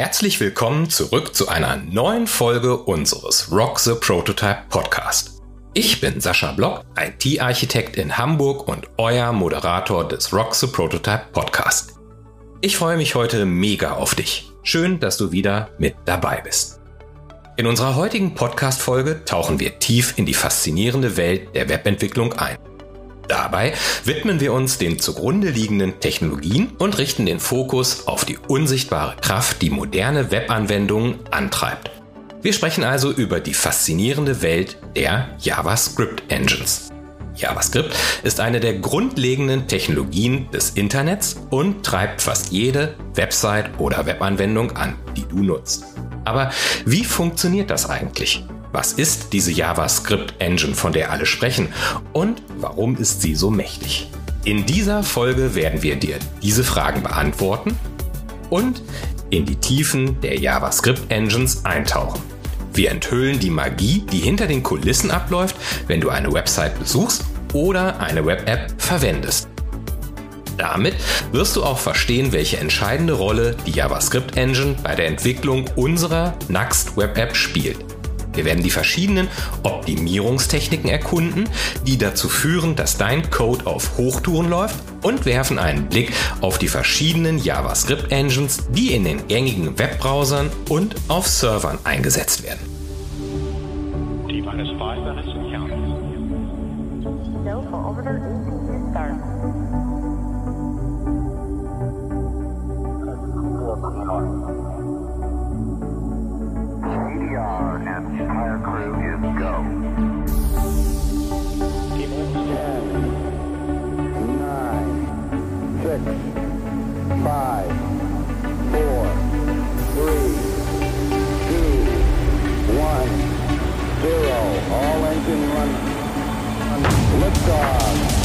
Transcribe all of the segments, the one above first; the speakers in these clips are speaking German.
Herzlich willkommen zurück zu einer neuen Folge unseres Rock the Prototype Podcast. Ich bin Sascha Block, IT-Architekt in Hamburg und euer Moderator des Rock the Prototype Podcast. Ich freue mich heute mega auf dich. Schön, dass du wieder mit dabei bist. In unserer heutigen Podcast-Folge tauchen wir tief in die faszinierende Welt der Webentwicklung ein. Dabei widmen wir uns den zugrunde liegenden Technologien und richten den Fokus auf die unsichtbare Kraft, die moderne Webanwendungen antreibt. Wir sprechen also über die faszinierende Welt der JavaScript Engines. JavaScript ist eine der grundlegenden Technologien des Internets und treibt fast jede Website oder Webanwendung an, die du nutzt. Aber wie funktioniert das eigentlich? Was ist diese JavaScript-Engine, von der alle sprechen? Und warum ist sie so mächtig? In dieser Folge werden wir dir diese Fragen beantworten und in die Tiefen der JavaScript-Engines eintauchen. Wir enthüllen die Magie, die hinter den Kulissen abläuft, wenn du eine Website besuchst oder eine Web-App verwendest. Damit wirst du auch verstehen, welche entscheidende Rolle die JavaScript Engine bei der Entwicklung unserer Next Web App spielt. Wir werden die verschiedenen Optimierungstechniken erkunden, die dazu führen, dass dein Code auf Hochtouren läuft und werfen einen Blick auf die verschiedenen JavaScript-Engines, die in den gängigen Webbrowsern und auf Servern eingesetzt werden. are, and entire crew is go. Ten, nine, six, five, four, three, two, one, zero. All engine run. Liftoff.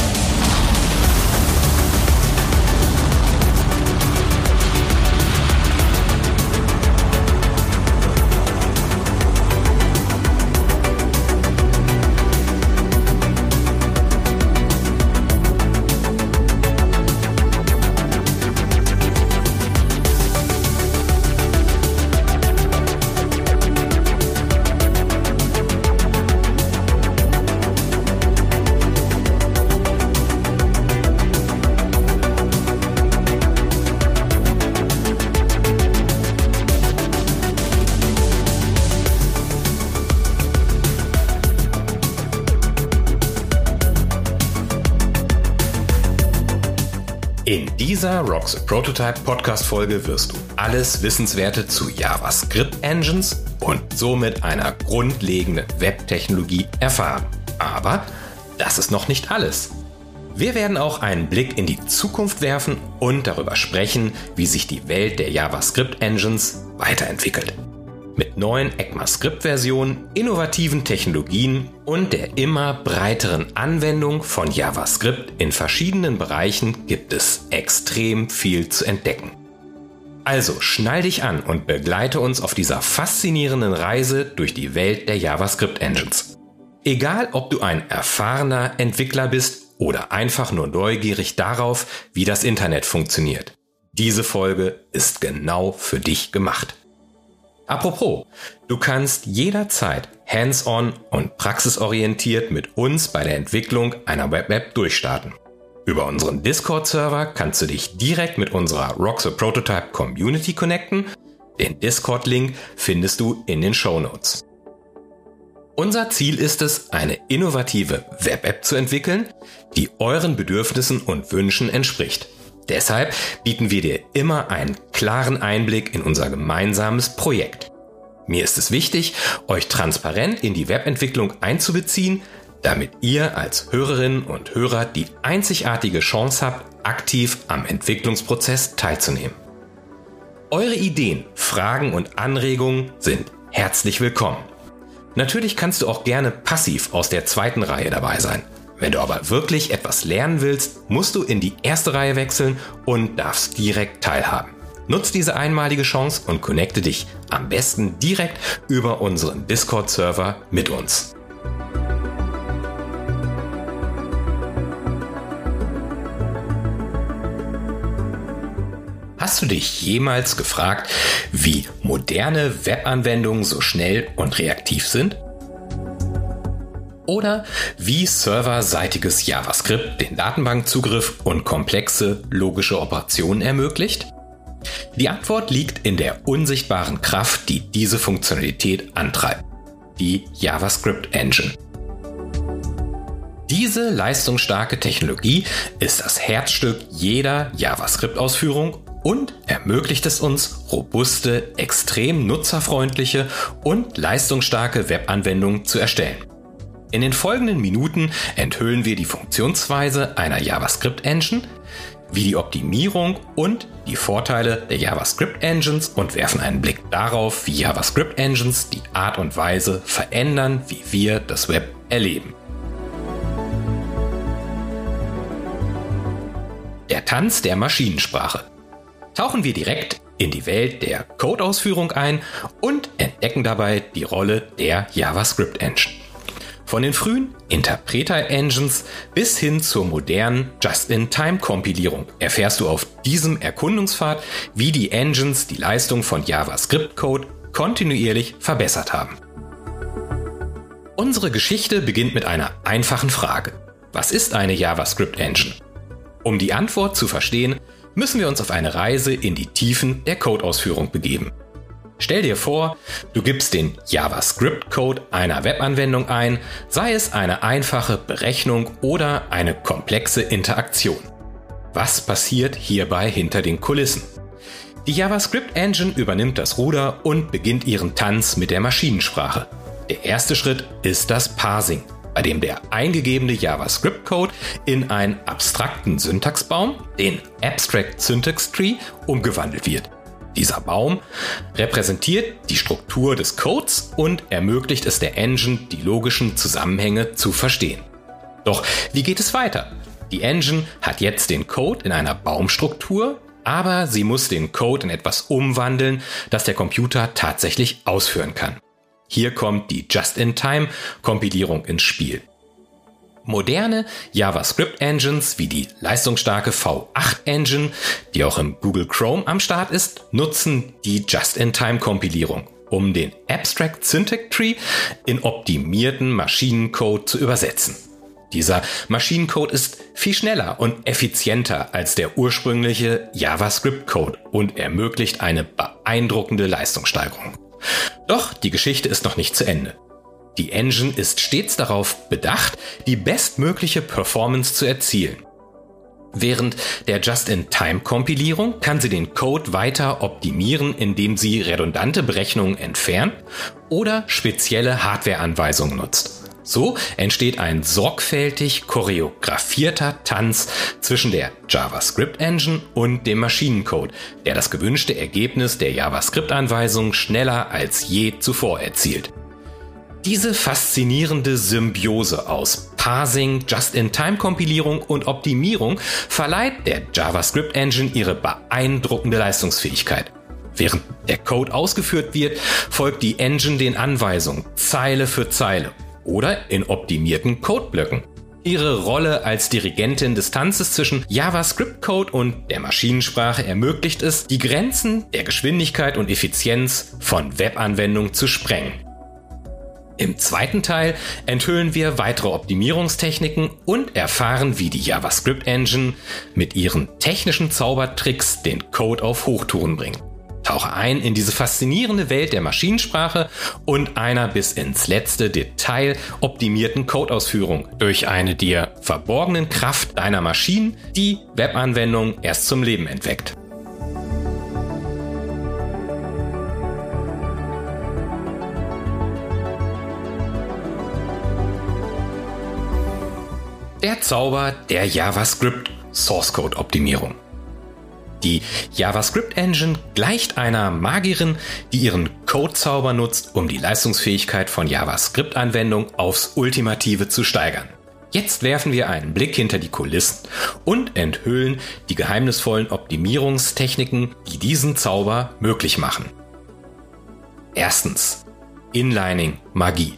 Dieser Rocks Prototype Podcast Folge wirst du alles Wissenswerte zu JavaScript Engines und somit einer grundlegenden Webtechnologie erfahren. Aber das ist noch nicht alles. Wir werden auch einen Blick in die Zukunft werfen und darüber sprechen, wie sich die Welt der JavaScript Engines weiterentwickelt. Mit neuen ECMAScript-Versionen, innovativen Technologien und der immer breiteren Anwendung von JavaScript in verschiedenen Bereichen gibt es extrem viel zu entdecken. Also schnall dich an und begleite uns auf dieser faszinierenden Reise durch die Welt der JavaScript Engines. Egal, ob du ein erfahrener Entwickler bist oder einfach nur neugierig darauf, wie das Internet funktioniert. Diese Folge ist genau für dich gemacht. Apropos, du kannst jederzeit hands-on und praxisorientiert mit uns bei der Entwicklung einer Web-App durchstarten. Über unseren Discord-Server kannst du dich direkt mit unserer Rock the Prototype Community connecten. Den Discord-Link findest du in den Show Notes. Unser Ziel ist es, eine innovative Web-App zu entwickeln, die euren Bedürfnissen und Wünschen entspricht. Deshalb bieten wir dir immer einen klaren Einblick in unser gemeinsames Projekt. Mir ist es wichtig, euch transparent in die Webentwicklung einzubeziehen, damit ihr als Hörerinnen und Hörer die einzigartige Chance habt, aktiv am Entwicklungsprozess teilzunehmen. Eure Ideen, Fragen und Anregungen sind herzlich willkommen. Natürlich kannst du auch gerne passiv aus der zweiten Reihe dabei sein. Wenn du aber wirklich etwas lernen willst, musst du in die erste Reihe wechseln und darfst direkt teilhaben. Nutz diese einmalige Chance und connecte dich am besten direkt über unseren Discord-Server mit uns. Hast du dich jemals gefragt, wie moderne Webanwendungen so schnell und reaktiv sind? Oder wie serverseitiges JavaScript den Datenbankzugriff und komplexe logische Operationen ermöglicht? Die Antwort liegt in der unsichtbaren Kraft, die diese Funktionalität antreibt. Die JavaScript Engine. Diese leistungsstarke Technologie ist das Herzstück jeder JavaScript-Ausführung und ermöglicht es uns, robuste, extrem nutzerfreundliche und leistungsstarke Webanwendungen zu erstellen. In den folgenden Minuten enthüllen wir die Funktionsweise einer JavaScript-Engine, wie die Optimierung und die Vorteile der JavaScript-Engines und werfen einen Blick darauf, wie JavaScript-Engines die Art und Weise verändern, wie wir das Web erleben. Der Tanz der Maschinensprache tauchen wir direkt in die Welt der Codeausführung ein und entdecken dabei die Rolle der JavaScript Engine. Von den frühen Interpreter-Engines bis hin zur modernen Just-in-Time-Kompilierung erfährst du auf diesem Erkundungspfad, wie die Engines die Leistung von JavaScript-Code kontinuierlich verbessert haben. Unsere Geschichte beginnt mit einer einfachen Frage. Was ist eine JavaScript-Engine? Um die Antwort zu verstehen, müssen wir uns auf eine Reise in die Tiefen der Codeausführung begeben. Stell dir vor, du gibst den JavaScript-Code einer Webanwendung ein, sei es eine einfache Berechnung oder eine komplexe Interaktion. Was passiert hierbei hinter den Kulissen? Die JavaScript Engine übernimmt das Ruder und beginnt ihren Tanz mit der Maschinensprache. Der erste Schritt ist das Parsing bei dem der eingegebene JavaScript-Code in einen abstrakten Syntaxbaum, den Abstract Syntax Tree, umgewandelt wird. Dieser Baum repräsentiert die Struktur des Codes und ermöglicht es der Engine, die logischen Zusammenhänge zu verstehen. Doch wie geht es weiter? Die Engine hat jetzt den Code in einer Baumstruktur, aber sie muss den Code in etwas umwandeln, das der Computer tatsächlich ausführen kann. Hier kommt die Just-in-Time-Kompilierung ins Spiel. Moderne JavaScript-Engines wie die leistungsstarke V8-Engine, die auch im Google Chrome am Start ist, nutzen die Just-in-Time-Kompilierung, um den Abstract Syntax Tree in optimierten Maschinencode zu übersetzen. Dieser Maschinencode ist viel schneller und effizienter als der ursprüngliche JavaScript-Code und ermöglicht eine beeindruckende Leistungssteigerung. Doch die Geschichte ist noch nicht zu Ende. Die Engine ist stets darauf bedacht, die bestmögliche Performance zu erzielen. Während der Just-in-Time-Kompilierung kann sie den Code weiter optimieren, indem sie redundante Berechnungen entfernt oder spezielle Hardware-Anweisungen nutzt. So entsteht ein sorgfältig choreografierter Tanz zwischen der JavaScript Engine und dem Maschinencode, der das gewünschte Ergebnis der JavaScript-Anweisung schneller als je zuvor erzielt. Diese faszinierende Symbiose aus Parsing, Just-in-Time-Kompilierung und Optimierung verleiht der JavaScript Engine ihre beeindruckende Leistungsfähigkeit. Während der Code ausgeführt wird, folgt die Engine den Anweisungen Zeile für Zeile oder in optimierten Codeblöcken. Ihre Rolle als Dirigentin des Tanzes zwischen JavaScript-Code und der Maschinensprache ermöglicht es, die Grenzen der Geschwindigkeit und Effizienz von Webanwendungen zu sprengen. Im zweiten Teil enthüllen wir weitere Optimierungstechniken und erfahren, wie die JavaScript Engine mit ihren technischen Zaubertricks den Code auf Hochtouren bringt. Tauche ein in diese faszinierende Welt der Maschinensprache und einer bis ins letzte Detail optimierten Codeausführung durch eine dir verborgenen Kraft deiner Maschinen, die Webanwendung erst zum Leben entweckt. Der Zauber der JavaScript Source Code Optimierung. Die JavaScript Engine gleicht einer Magierin, die ihren Codezauber nutzt, um die Leistungsfähigkeit von JavaScript-Anwendungen aufs Ultimative zu steigern. Jetzt werfen wir einen Blick hinter die Kulissen und enthüllen die geheimnisvollen Optimierungstechniken, die diesen Zauber möglich machen. Erstens. Inlining Magie.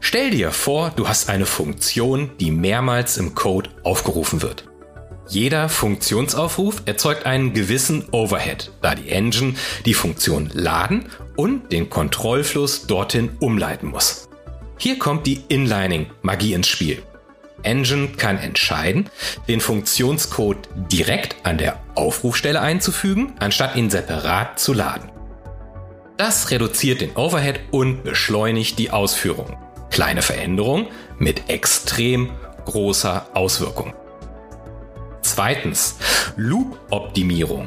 Stell dir vor, du hast eine Funktion, die mehrmals im Code aufgerufen wird. Jeder Funktionsaufruf erzeugt einen gewissen Overhead, da die Engine die Funktion laden und den Kontrollfluss dorthin umleiten muss. Hier kommt die Inlining-Magie ins Spiel. Engine kann entscheiden, den Funktionscode direkt an der Aufrufstelle einzufügen, anstatt ihn separat zu laden. Das reduziert den Overhead und beschleunigt die Ausführung. Kleine Veränderung mit extrem großer Auswirkung. Zweitens, Loop-Optimierung.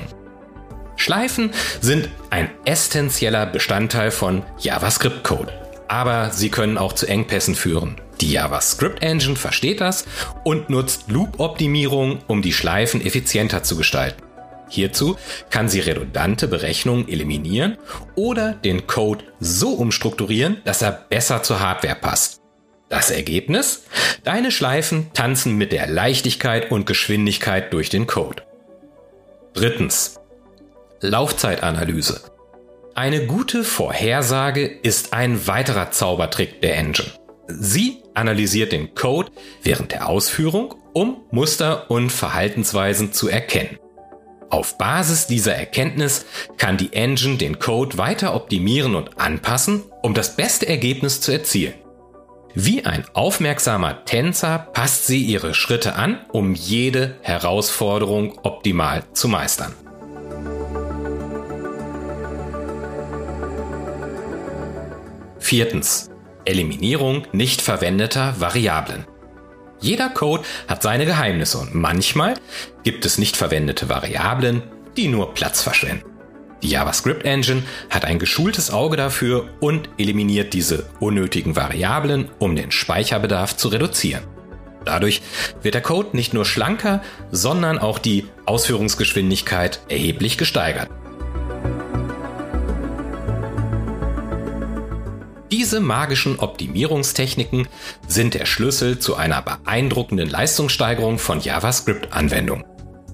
Schleifen sind ein essentieller Bestandteil von JavaScript-Code, aber sie können auch zu Engpässen führen. Die JavaScript Engine versteht das und nutzt Loop-Optimierung, um die Schleifen effizienter zu gestalten. Hierzu kann sie redundante Berechnungen eliminieren oder den Code so umstrukturieren, dass er besser zur Hardware passt. Das Ergebnis? Deine Schleifen tanzen mit der Leichtigkeit und Geschwindigkeit durch den Code. Drittens. Laufzeitanalyse. Eine gute Vorhersage ist ein weiterer Zaubertrick der Engine. Sie analysiert den Code während der Ausführung, um Muster und Verhaltensweisen zu erkennen. Auf Basis dieser Erkenntnis kann die Engine den Code weiter optimieren und anpassen, um das beste Ergebnis zu erzielen. Wie ein aufmerksamer Tänzer passt sie ihre Schritte an, um jede Herausforderung optimal zu meistern. Viertens. Eliminierung nicht verwendeter Variablen. Jeder Code hat seine Geheimnisse und manchmal gibt es nicht verwendete Variablen, die nur Platz verschwenden. Die JavaScript Engine hat ein geschultes Auge dafür und eliminiert diese unnötigen Variablen, um den Speicherbedarf zu reduzieren. Dadurch wird der Code nicht nur schlanker, sondern auch die Ausführungsgeschwindigkeit erheblich gesteigert. Diese magischen Optimierungstechniken sind der Schlüssel zu einer beeindruckenden Leistungssteigerung von JavaScript-Anwendungen.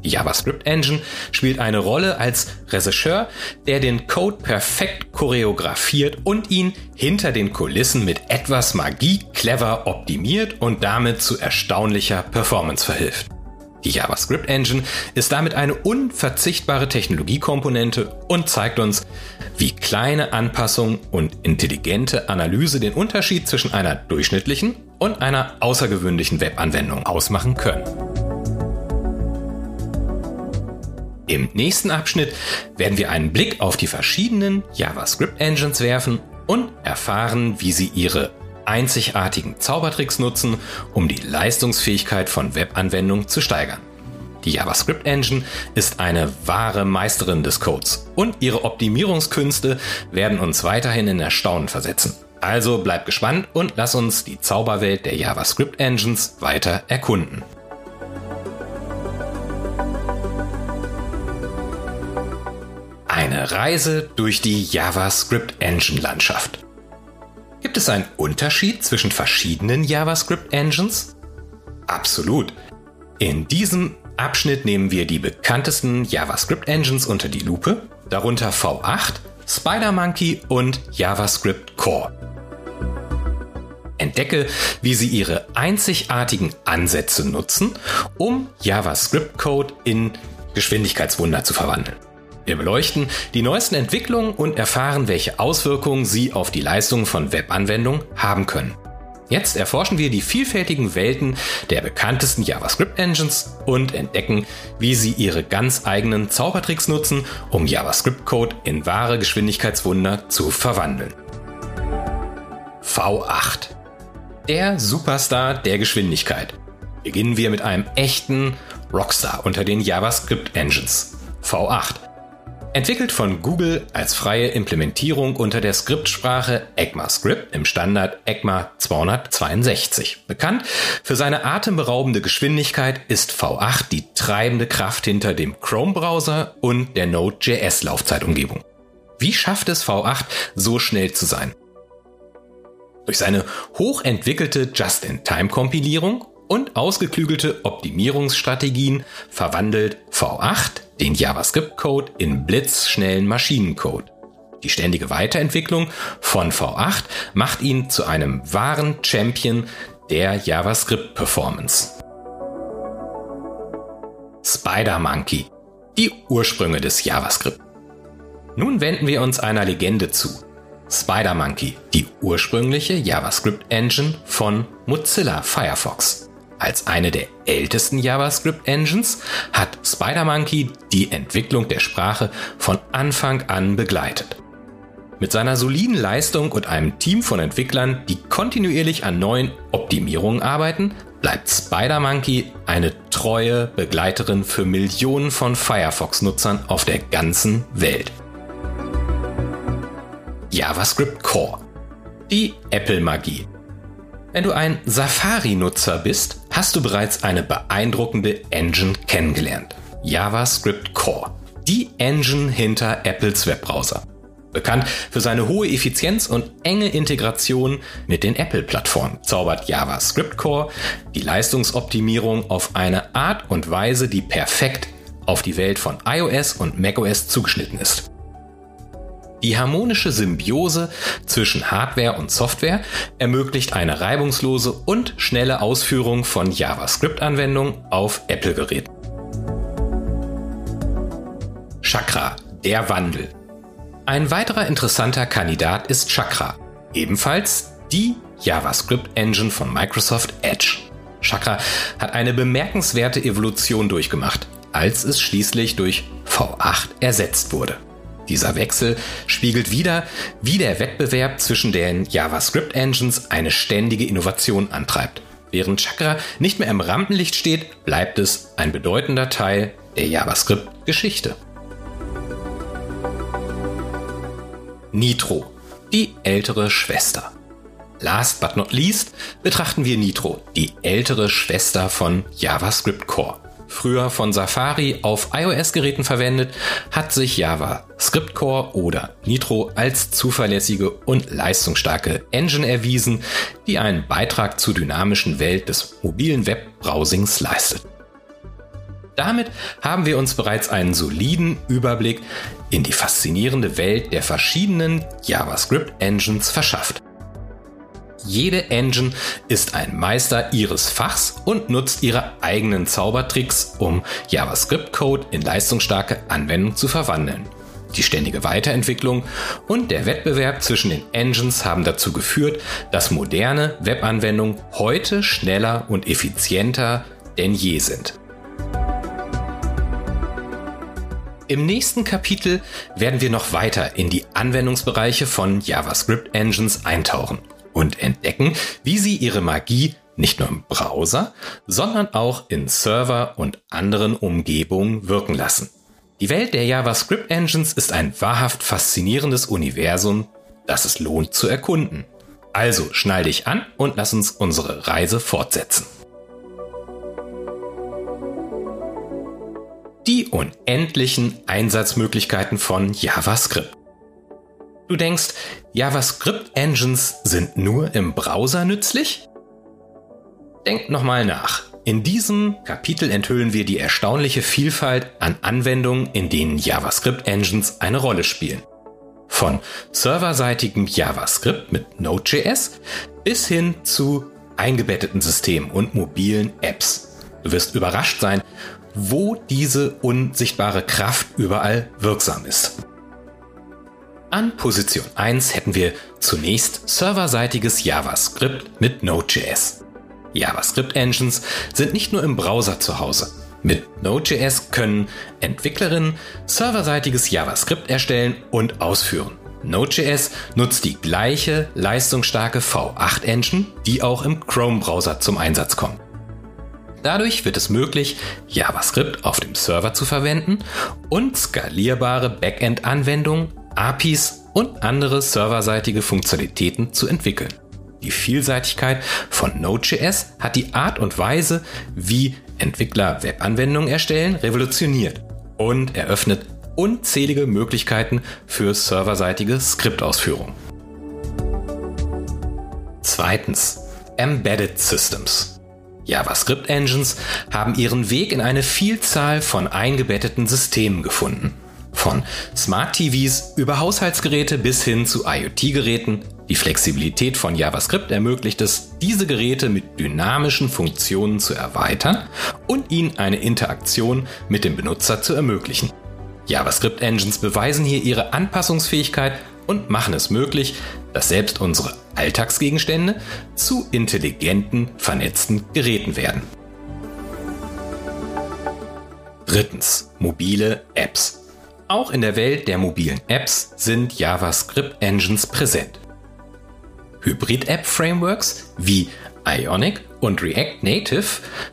Die JavaScript Engine spielt eine Rolle als Regisseur, der den Code perfekt choreografiert und ihn hinter den Kulissen mit etwas Magie clever optimiert und damit zu erstaunlicher Performance verhilft. Die JavaScript Engine ist damit eine unverzichtbare Technologiekomponente und zeigt uns, wie kleine Anpassung und intelligente Analyse den Unterschied zwischen einer durchschnittlichen und einer außergewöhnlichen Webanwendung ausmachen können. Im nächsten Abschnitt werden wir einen Blick auf die verschiedenen JavaScript-Engines werfen und erfahren, wie sie ihre einzigartigen Zaubertricks nutzen, um die Leistungsfähigkeit von Webanwendungen zu steigern. Die JavaScript Engine ist eine wahre Meisterin des Codes und ihre Optimierungskünste werden uns weiterhin in Erstaunen versetzen. Also bleib gespannt und lass uns die Zauberwelt der JavaScript Engines weiter erkunden. Eine Reise durch die JavaScript Engine Landschaft. Gibt es einen Unterschied zwischen verschiedenen JavaScript Engines? Absolut. In diesem Abschnitt nehmen wir die bekanntesten JavaScript Engines unter die Lupe, darunter V8, SpiderMonkey und JavaScript Core. Entdecke, wie sie ihre einzigartigen Ansätze nutzen, um JavaScript-Code in Geschwindigkeitswunder zu verwandeln. Wir beleuchten die neuesten Entwicklungen und erfahren, welche Auswirkungen sie auf die Leistung von Webanwendungen haben können. Jetzt erforschen wir die vielfältigen Welten der bekanntesten JavaScript-Engines und entdecken, wie sie ihre ganz eigenen Zaubertricks nutzen, um JavaScript-Code in wahre Geschwindigkeitswunder zu verwandeln. V8 Der Superstar der Geschwindigkeit. Beginnen wir mit einem echten Rockstar unter den JavaScript-Engines. V8 Entwickelt von Google als freie Implementierung unter der Skriptsprache ECMAScript im Standard ECMA 262. Bekannt für seine atemberaubende Geschwindigkeit ist V8 die treibende Kraft hinter dem Chrome-Browser und der Node.js-Laufzeitumgebung. Wie schafft es V8 so schnell zu sein? Durch seine hochentwickelte Just-in-Time-Kompilierung und ausgeklügelte Optimierungsstrategien verwandelt V8 den JavaScript-Code in blitzschnellen Maschinencode. Die ständige Weiterentwicklung von V8 macht ihn zu einem wahren Champion der JavaScript-Performance. Spider-Monkey, die Ursprünge des JavaScript. Nun wenden wir uns einer Legende zu. Spider-Monkey, die ursprüngliche JavaScript-Engine von Mozilla Firefox. Als eine der ältesten JavaScript-Engines hat Spider-Monkey die Entwicklung der Sprache von Anfang an begleitet. Mit seiner soliden Leistung und einem Team von Entwicklern, die kontinuierlich an neuen Optimierungen arbeiten, bleibt Spider-Monkey eine treue Begleiterin für Millionen von Firefox-Nutzern auf der ganzen Welt. JavaScript Core. Die Apple-Magie. Wenn du ein Safari-Nutzer bist, hast du bereits eine beeindruckende Engine kennengelernt. JavaScript Core. Die Engine hinter Apples Webbrowser. Bekannt für seine hohe Effizienz und enge Integration mit den Apple-Plattformen zaubert JavaScript Core die Leistungsoptimierung auf eine Art und Weise, die perfekt auf die Welt von iOS und macOS zugeschnitten ist. Die harmonische Symbiose zwischen Hardware und Software ermöglicht eine reibungslose und schnelle Ausführung von JavaScript-Anwendungen auf Apple-Geräten. Chakra, der Wandel. Ein weiterer interessanter Kandidat ist Chakra, ebenfalls die JavaScript-Engine von Microsoft Edge. Chakra hat eine bemerkenswerte Evolution durchgemacht, als es schließlich durch V8 ersetzt wurde. Dieser Wechsel spiegelt wieder, wie der Wettbewerb zwischen den JavaScript-Engines eine ständige Innovation antreibt. Während Chakra nicht mehr im Rampenlicht steht, bleibt es ein bedeutender Teil der JavaScript-Geschichte. Nitro, die ältere Schwester. Last but not least betrachten wir Nitro, die ältere Schwester von JavaScript Core früher von Safari auf iOS-Geräten verwendet, hat sich Java Script Core oder Nitro als zuverlässige und leistungsstarke Engine erwiesen, die einen Beitrag zur dynamischen Welt des mobilen Webbrowsings leistet. Damit haben wir uns bereits einen soliden Überblick in die faszinierende Welt der verschiedenen JavaScript-Engines verschafft. Jede Engine ist ein Meister ihres Fachs und nutzt ihre eigenen Zaubertricks, um JavaScript-Code in leistungsstarke Anwendungen zu verwandeln. Die ständige Weiterentwicklung und der Wettbewerb zwischen den Engines haben dazu geführt, dass moderne Webanwendungen heute schneller und effizienter denn je sind. Im nächsten Kapitel werden wir noch weiter in die Anwendungsbereiche von JavaScript Engines eintauchen und entdecken, wie sie ihre Magie nicht nur im Browser, sondern auch in Server und anderen Umgebungen wirken lassen. Die Welt der JavaScript Engines ist ein wahrhaft faszinierendes Universum, das es lohnt zu erkunden. Also schnall dich an und lass uns unsere Reise fortsetzen. Die unendlichen Einsatzmöglichkeiten von JavaScript. Du denkst, JavaScript-Engines sind nur im Browser nützlich? Denk nochmal nach. In diesem Kapitel enthüllen wir die erstaunliche Vielfalt an Anwendungen, in denen JavaScript-Engines eine Rolle spielen. Von serverseitigem JavaScript mit Node.js bis hin zu eingebetteten Systemen und mobilen Apps. Du wirst überrascht sein, wo diese unsichtbare Kraft überall wirksam ist. An Position 1 hätten wir zunächst serverseitiges JavaScript mit Node.js. JavaScript-Engines sind nicht nur im Browser zu Hause. Mit Node.js können Entwicklerinnen serverseitiges JavaScript erstellen und ausführen. Node.js nutzt die gleiche leistungsstarke V8-Engine, die auch im Chrome-Browser zum Einsatz kommt. Dadurch wird es möglich, JavaScript auf dem Server zu verwenden und skalierbare Backend-Anwendungen APIs und andere serverseitige Funktionalitäten zu entwickeln. Die Vielseitigkeit von Node.js hat die Art und Weise, wie Entwickler Webanwendungen erstellen, revolutioniert und eröffnet unzählige Möglichkeiten für serverseitige Skriptausführung. Zweitens, Embedded Systems. JavaScript-Engines haben ihren Weg in eine Vielzahl von eingebetteten Systemen gefunden Von Smart TVs über Haushaltsgeräte bis hin zu IoT-Geräten, die Flexibilität von JavaScript ermöglicht es, diese Geräte mit dynamischen Funktionen zu erweitern und ihnen eine Interaktion mit dem Benutzer zu ermöglichen. JavaScript-Engines beweisen hier ihre Anpassungsfähigkeit und machen es möglich, dass selbst unsere Alltagsgegenstände zu intelligenten, vernetzten Geräten werden. Drittens. Mobile Apps. Auch in der Welt der mobilen Apps sind JavaScript-Engines präsent. Hybrid-App-Frameworks wie Ionic und React Native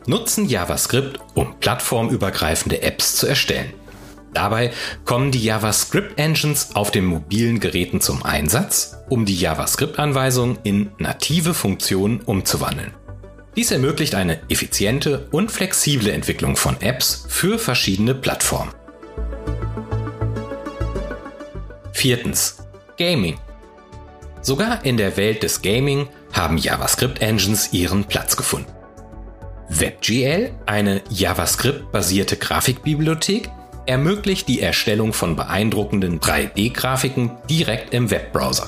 nutzen JavaScript, um plattformübergreifende Apps zu erstellen. Dabei kommen die JavaScript-Engines auf den mobilen Geräten zum Einsatz, um die JavaScript-Anweisungen in native Funktionen umzuwandeln. Dies ermöglicht eine effiziente und flexible Entwicklung von Apps für verschiedene Plattformen. Viertens. Gaming. Sogar in der Welt des Gaming haben JavaScript-Engines ihren Platz gefunden. WebGL, eine JavaScript-basierte Grafikbibliothek, ermöglicht die Erstellung von beeindruckenden 3D-Grafiken direkt im Webbrowser.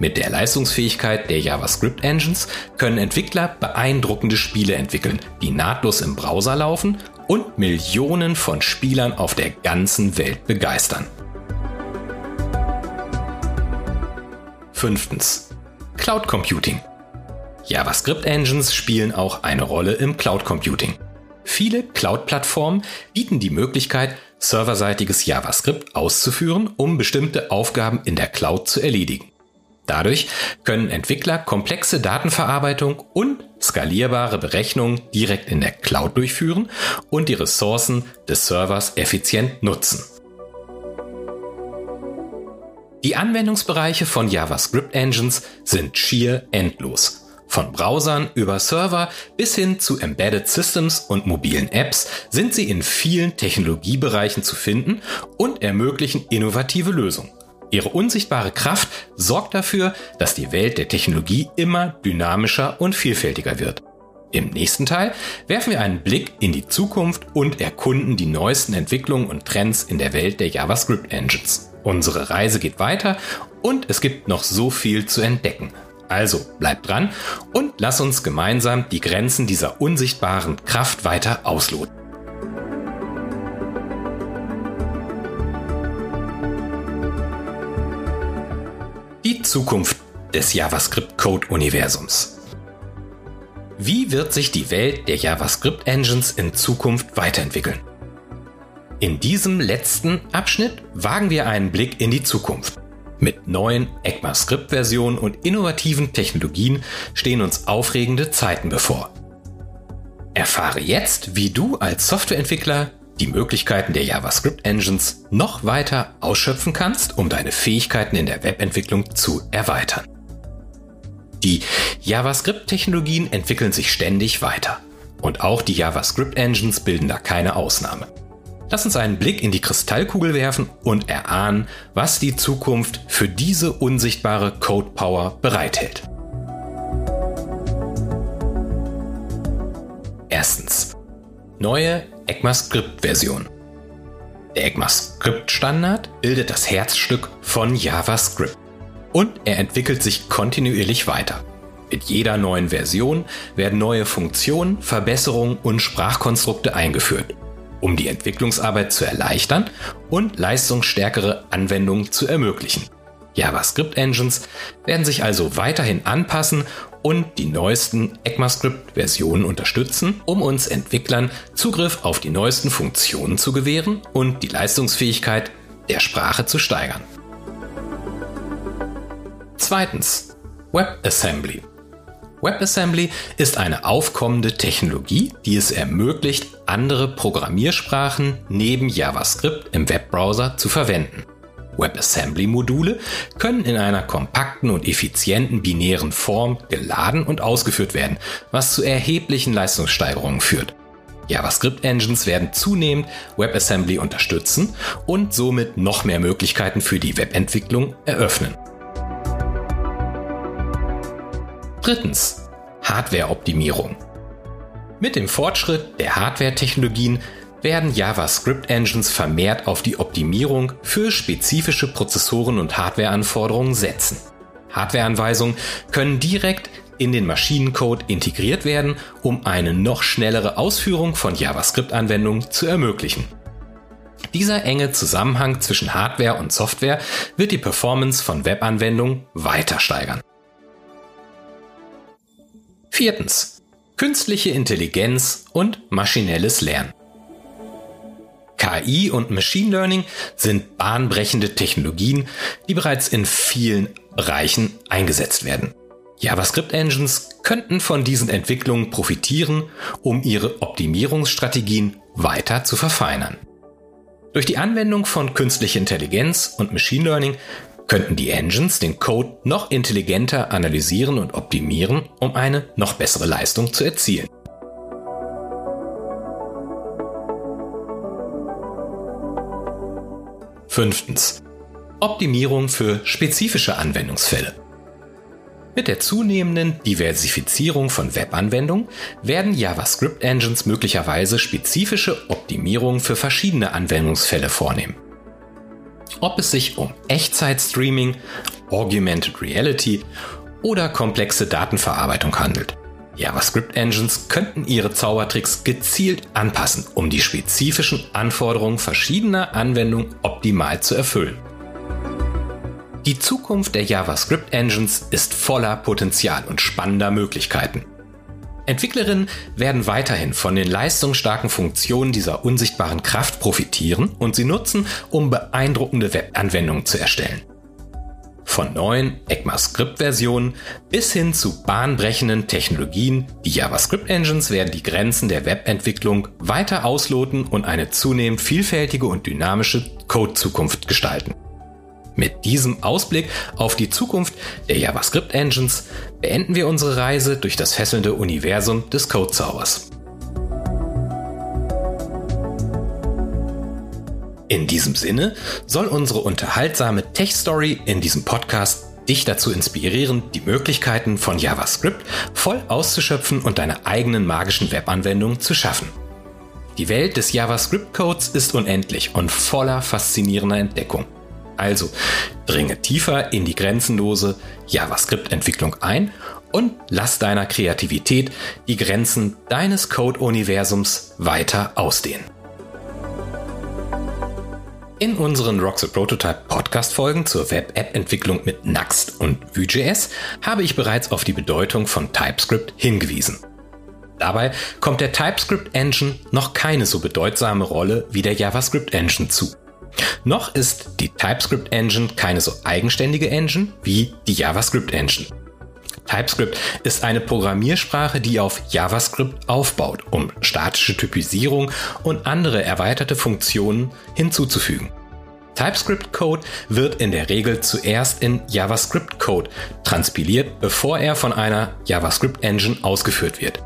Mit der Leistungsfähigkeit der JavaScript-Engines können Entwickler beeindruckende Spiele entwickeln, die nahtlos im Browser laufen und Millionen von Spielern auf der ganzen Welt begeistern. Fünftens. Cloud Computing. JavaScript-Engines spielen auch eine Rolle im Cloud Computing. Viele Cloud-Plattformen bieten die Möglichkeit, serverseitiges JavaScript auszuführen, um bestimmte Aufgaben in der Cloud zu erledigen. Dadurch können Entwickler komplexe Datenverarbeitung und skalierbare Berechnungen direkt in der Cloud durchführen und die Ressourcen des Servers effizient nutzen. Die Anwendungsbereiche von JavaScript Engines sind schier endlos. Von Browsern über Server bis hin zu Embedded Systems und mobilen Apps sind sie in vielen Technologiebereichen zu finden und ermöglichen innovative Lösungen. Ihre unsichtbare Kraft sorgt dafür, dass die Welt der Technologie immer dynamischer und vielfältiger wird. Im nächsten Teil werfen wir einen Blick in die Zukunft und erkunden die neuesten Entwicklungen und Trends in der Welt der JavaScript Engines. Unsere Reise geht weiter und es gibt noch so viel zu entdecken. Also bleibt dran und lass uns gemeinsam die Grenzen dieser unsichtbaren Kraft weiter ausloten. Die Zukunft des JavaScript-Code-Universums. Wie wird sich die Welt der JavaScript-Engines in Zukunft weiterentwickeln? In diesem letzten Abschnitt wagen wir einen Blick in die Zukunft. Mit neuen ECMAScript-Versionen und innovativen Technologien stehen uns aufregende Zeiten bevor. Erfahre jetzt, wie du als Softwareentwickler die Möglichkeiten der JavaScript Engines noch weiter ausschöpfen kannst, um deine Fähigkeiten in der Webentwicklung zu erweitern. Die JavaScript-Technologien entwickeln sich ständig weiter. Und auch die JavaScript Engines bilden da keine Ausnahme. Lass uns einen Blick in die Kristallkugel werfen und erahnen, was die Zukunft für diese unsichtbare Code Power bereithält. Erstens. Neue ECMAScript-Version. Der ECMAScript-Standard bildet das Herzstück von JavaScript und er entwickelt sich kontinuierlich weiter. Mit jeder neuen Version werden neue Funktionen, Verbesserungen und Sprachkonstrukte eingeführt um die Entwicklungsarbeit zu erleichtern und leistungsstärkere Anwendungen zu ermöglichen. JavaScript-Engines werden sich also weiterhin anpassen und die neuesten ECMAScript-Versionen unterstützen, um uns Entwicklern Zugriff auf die neuesten Funktionen zu gewähren und die Leistungsfähigkeit der Sprache zu steigern. Zweitens. WebAssembly. WebAssembly ist eine aufkommende Technologie, die es ermöglicht, andere Programmiersprachen neben JavaScript im Webbrowser zu verwenden. WebAssembly-Module können in einer kompakten und effizienten binären Form geladen und ausgeführt werden, was zu erheblichen Leistungssteigerungen führt. JavaScript-Engines werden zunehmend WebAssembly unterstützen und somit noch mehr Möglichkeiten für die Webentwicklung eröffnen. Drittens. Hardware-Optimierung. Mit dem Fortschritt der Hardware-Technologien werden JavaScript-Engines vermehrt auf die Optimierung für spezifische Prozessoren und Hardwareanforderungen setzen. Hardwareanweisungen können direkt in den Maschinencode integriert werden, um eine noch schnellere Ausführung von JavaScript-Anwendungen zu ermöglichen. Dieser enge Zusammenhang zwischen Hardware und Software wird die Performance von Webanwendungen weiter steigern. Viertens. Künstliche Intelligenz und maschinelles Lernen. KI und Machine Learning sind bahnbrechende Technologien, die bereits in vielen Bereichen eingesetzt werden. JavaScript-Engines könnten von diesen Entwicklungen profitieren, um ihre Optimierungsstrategien weiter zu verfeinern. Durch die Anwendung von künstlicher Intelligenz und Machine Learning könnten die Engines den Code noch intelligenter analysieren und optimieren, um eine noch bessere Leistung zu erzielen. Fünftens. Optimierung für spezifische Anwendungsfälle. Mit der zunehmenden Diversifizierung von Webanwendungen werden JavaScript-Engines möglicherweise spezifische Optimierungen für verschiedene Anwendungsfälle vornehmen. Ob es sich um Echtzeitstreaming, Augmented Reality oder komplexe Datenverarbeitung handelt. JavaScript-Engines könnten ihre Zaubertricks gezielt anpassen, um die spezifischen Anforderungen verschiedener Anwendungen optimal zu erfüllen. Die Zukunft der JavaScript-Engines ist voller Potenzial und spannender Möglichkeiten. Entwicklerinnen werden weiterhin von den leistungsstarken Funktionen dieser unsichtbaren Kraft profitieren und sie nutzen, um beeindruckende Webanwendungen zu erstellen. Von neuen ECMAScript-Versionen bis hin zu bahnbrechenden Technologien, die JavaScript-Engines werden die Grenzen der Webentwicklung weiter ausloten und eine zunehmend vielfältige und dynamische Code-Zukunft gestalten. Mit diesem Ausblick auf die Zukunft der JavaScript Engines beenden wir unsere Reise durch das fesselnde Universum des Codezaubers. In diesem Sinne soll unsere unterhaltsame Tech-Story in diesem Podcast dich dazu inspirieren, die Möglichkeiten von JavaScript voll auszuschöpfen und deine eigenen magischen Webanwendungen zu schaffen. Die Welt des JavaScript-Codes ist unendlich und voller faszinierender Entdeckung. Also dringe tiefer in die grenzenlose JavaScript-Entwicklung ein und lass deiner Kreativität die Grenzen deines Code-Universums weiter ausdehnen. In unseren the Prototype Podcast-Folgen zur Web-App-Entwicklung mit Nuxt und Vue.js habe ich bereits auf die Bedeutung von TypeScript hingewiesen. Dabei kommt der TypeScript Engine noch keine so bedeutsame Rolle wie der JavaScript Engine zu. Noch ist die TypeScript Engine keine so eigenständige Engine wie die JavaScript Engine. TypeScript ist eine Programmiersprache, die auf JavaScript aufbaut, um statische Typisierung und andere erweiterte Funktionen hinzuzufügen. TypeScript-Code wird in der Regel zuerst in JavaScript-Code transpiliert, bevor er von einer JavaScript-Engine ausgeführt wird.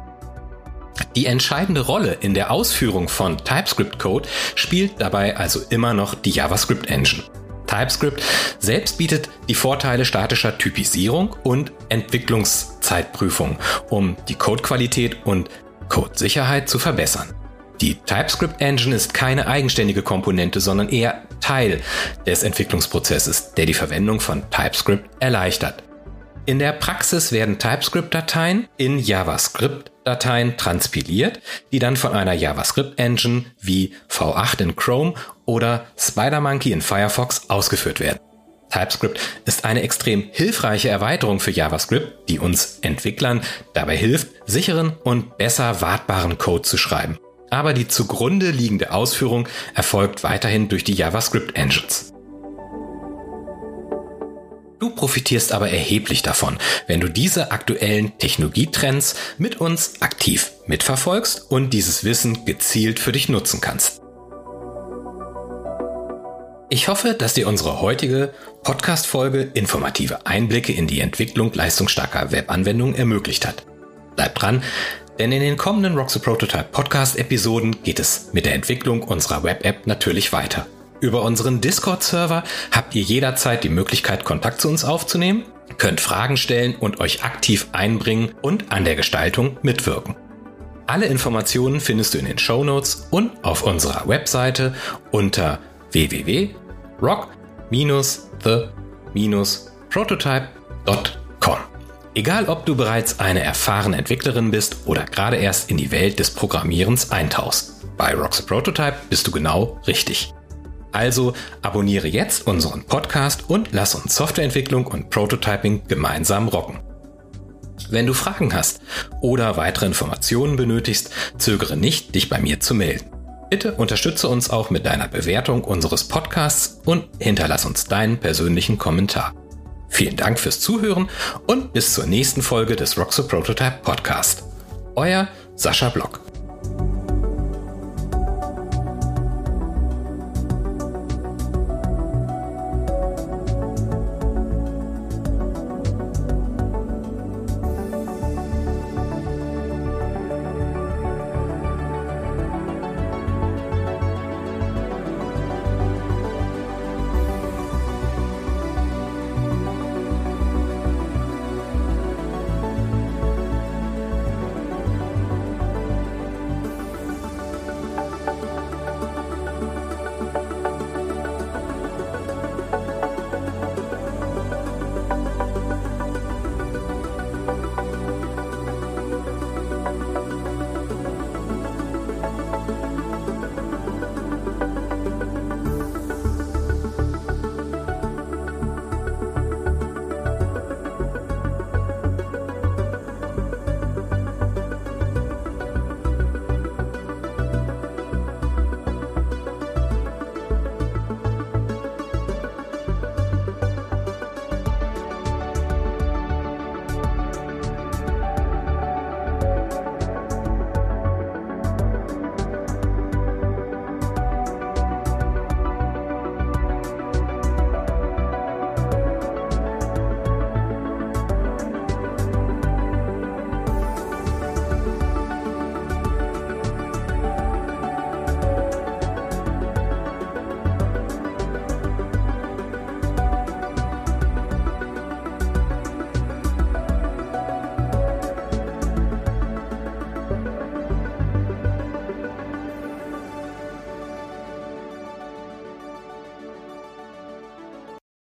Die entscheidende Rolle in der Ausführung von TypeScript-Code spielt dabei also immer noch die JavaScript-Engine. TypeScript selbst bietet die Vorteile statischer Typisierung und Entwicklungszeitprüfung, um die Codequalität und Codesicherheit zu verbessern. Die TypeScript Engine ist keine eigenständige Komponente, sondern eher Teil des Entwicklungsprozesses, der die Verwendung von TypeScript erleichtert. In der Praxis werden TypeScript-Dateien in JavaScript-Dateien transpiliert, die dann von einer JavaScript-Engine wie V8 in Chrome oder SpiderMonkey in Firefox ausgeführt werden. TypeScript ist eine extrem hilfreiche Erweiterung für JavaScript, die uns Entwicklern dabei hilft, sicheren und besser wartbaren Code zu schreiben. Aber die zugrunde liegende Ausführung erfolgt weiterhin durch die JavaScript Engines. Du profitierst aber erheblich davon, wenn du diese aktuellen Technologietrends mit uns aktiv mitverfolgst und dieses Wissen gezielt für dich nutzen kannst. Ich hoffe, dass dir unsere heutige Podcast-Folge informative Einblicke in die Entwicklung leistungsstarker Webanwendungen ermöglicht hat. Bleib dran, denn in den kommenden Rock the Prototype Podcast-Episoden geht es mit der Entwicklung unserer Web-App natürlich weiter. Über unseren Discord-Server habt ihr jederzeit die Möglichkeit, Kontakt zu uns aufzunehmen, könnt Fragen stellen und euch aktiv einbringen und an der Gestaltung mitwirken. Alle Informationen findest du in den Show Notes und auf unserer Webseite unter www.rock-the-prototype.com. Egal ob du bereits eine erfahrene Entwicklerin bist oder gerade erst in die Welt des Programmierens eintauchst. Bei Rock the Prototype bist du genau richtig. Also abonniere jetzt unseren Podcast und lass uns Softwareentwicklung und Prototyping gemeinsam rocken. Wenn du Fragen hast oder weitere Informationen benötigst, zögere nicht, dich bei mir zu melden. Bitte unterstütze uns auch mit deiner Bewertung unseres Podcasts und hinterlass uns deinen persönlichen Kommentar. Vielen Dank fürs Zuhören und bis zur nächsten Folge des the Prototype Podcast. Euer Sascha Block.